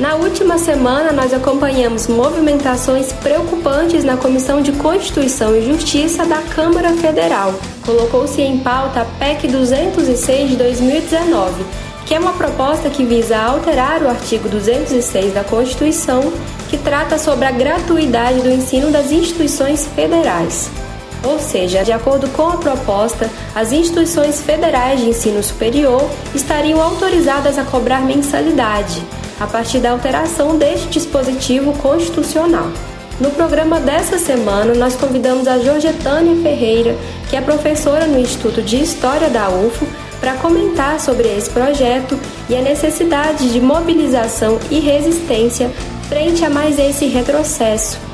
Na última semana, nós acompanhamos movimentações preocupantes na Comissão de Constituição e Justiça da Câmara Federal. Colocou-se em pauta a PEC 206 de 2019, que é uma proposta que visa alterar o artigo 206 da Constituição, que trata sobre a gratuidade do ensino das instituições federais. Ou seja, de acordo com a proposta, as instituições federais de ensino superior estariam autorizadas a cobrar mensalidade a partir da alteração deste dispositivo constitucional. No programa dessa semana, nós convidamos a Jorgetânia Ferreira, que é professora no Instituto de História da UFO, para comentar sobre esse projeto e a necessidade de mobilização e resistência frente a mais esse retrocesso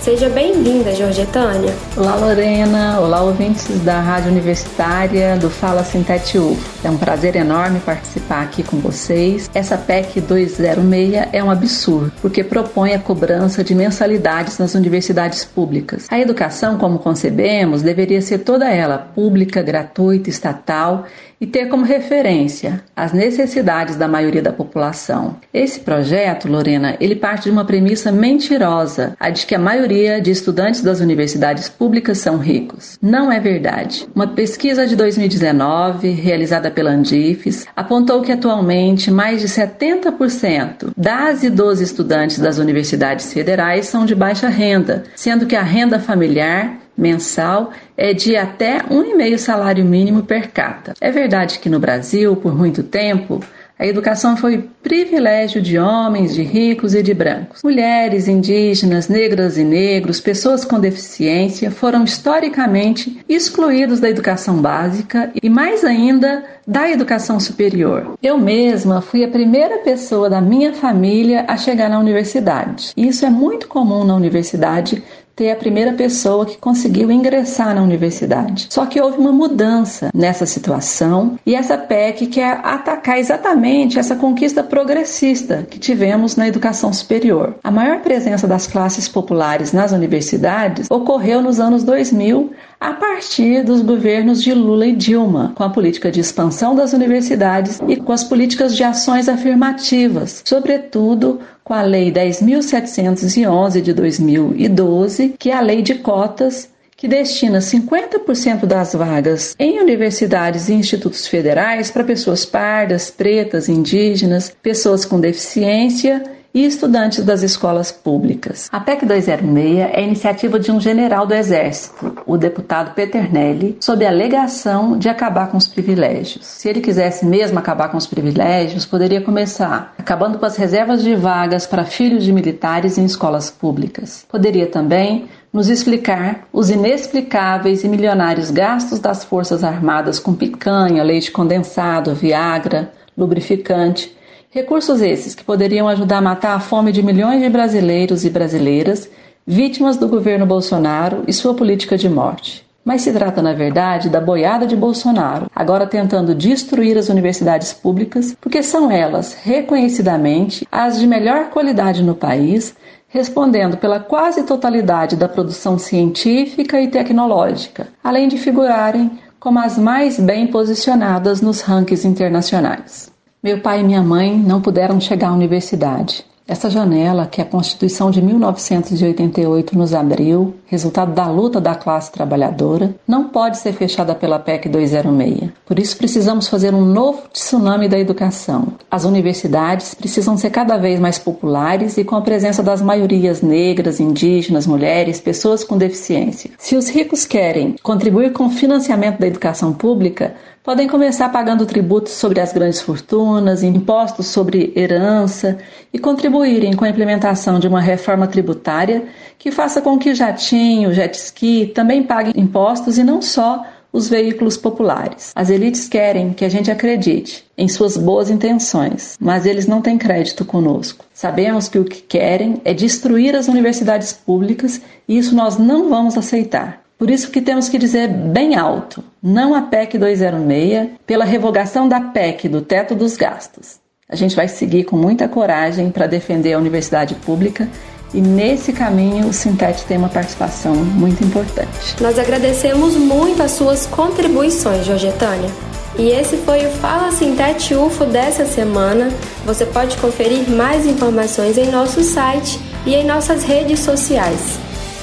Seja bem-vinda, Jorgetânia. Olá, Lorena. Olá, ouvintes da Rádio Universitária do Fala Sintete UFO. É um prazer enorme participar aqui com vocês. Essa PEC 206 é um absurdo, porque propõe a cobrança de mensalidades nas universidades públicas. A educação, como concebemos, deveria ser toda ela pública, gratuita, estatal e ter como referência as necessidades da maioria da população. Esse projeto, Lorena, ele parte de uma premissa mentirosa, a de que a maioria de estudantes das universidades públicas são ricos. Não é verdade. Uma pesquisa de 2019, realizada pela Andifes, apontou que atualmente mais de 70% das e dos estudantes das universidades federais são de baixa renda, sendo que a renda familiar mensal é de até um e meio salário mínimo per capita. É verdade que no Brasil, por muito tempo, a educação foi privilégio de homens, de ricos e de brancos. Mulheres, indígenas, negras e negros, pessoas com deficiência foram historicamente excluídos da educação básica e, mais ainda, da educação superior. Eu mesma fui a primeira pessoa da minha família a chegar na universidade. Isso é muito comum na universidade ter a primeira pessoa que conseguiu ingressar na universidade. Só que houve uma mudança nessa situação e essa PEC quer atacar exatamente essa conquista progressista que tivemos na educação superior. A maior presença das classes populares nas universidades ocorreu nos anos 2000 a partir dos governos de Lula e Dilma, com a política de expansão das universidades e com as políticas de ações afirmativas, sobretudo com a Lei 10.711 de 2012, que é a lei de cotas que destina 50% das vagas em universidades e institutos federais para pessoas pardas, pretas, indígenas, pessoas com deficiência e estudantes das escolas públicas. A PEC 206 é iniciativa de um general do Exército, o deputado Peternelli, sob a alegação de acabar com os privilégios. Se ele quisesse mesmo acabar com os privilégios, poderia começar acabando com as reservas de vagas para filhos de militares em escolas públicas. Poderia também nos explicar os inexplicáveis e milionários gastos das Forças Armadas com picanha, leite condensado, Viagra, lubrificante Recursos esses que poderiam ajudar a matar a fome de milhões de brasileiros e brasileiras vítimas do governo Bolsonaro e sua política de morte. Mas se trata, na verdade, da boiada de Bolsonaro, agora tentando destruir as universidades públicas, porque são elas, reconhecidamente, as de melhor qualidade no país, respondendo pela quase totalidade da produção científica e tecnológica, além de figurarem como as mais bem posicionadas nos rankings internacionais. Meu pai e minha mãe não puderam chegar à universidade. Essa janela que a Constituição de 1988 nos abriu, resultado da luta da classe trabalhadora, não pode ser fechada pela PEC 206. Por isso precisamos fazer um novo tsunami da educação. As universidades precisam ser cada vez mais populares e com a presença das maiorias negras, indígenas, mulheres, pessoas com deficiência. Se os ricos querem contribuir com o financiamento da educação pública, podem começar pagando tributos sobre as grandes fortunas, impostos sobre herança e contribuírem com a implementação de uma reforma tributária que faça com que jatinho, jet ski também paguem impostos e não só os veículos populares. As elites querem que a gente acredite em suas boas intenções, mas eles não têm crédito conosco. Sabemos que o que querem é destruir as universidades públicas e isso nós não vamos aceitar. Por isso que temos que dizer bem alto, não a PEC 206, pela revogação da PEC do teto dos gastos. A gente vai seguir com muita coragem para defender a universidade pública e nesse caminho o Sintete tem uma participação muito importante. Nós agradecemos muito as suas contribuições, Georgetânia. E esse foi o Fala Sintete UFO dessa semana. Você pode conferir mais informações em nosso site e em nossas redes sociais.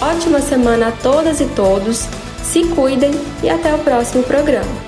Ótima semana a todas e todos. Se cuidem e até o próximo programa.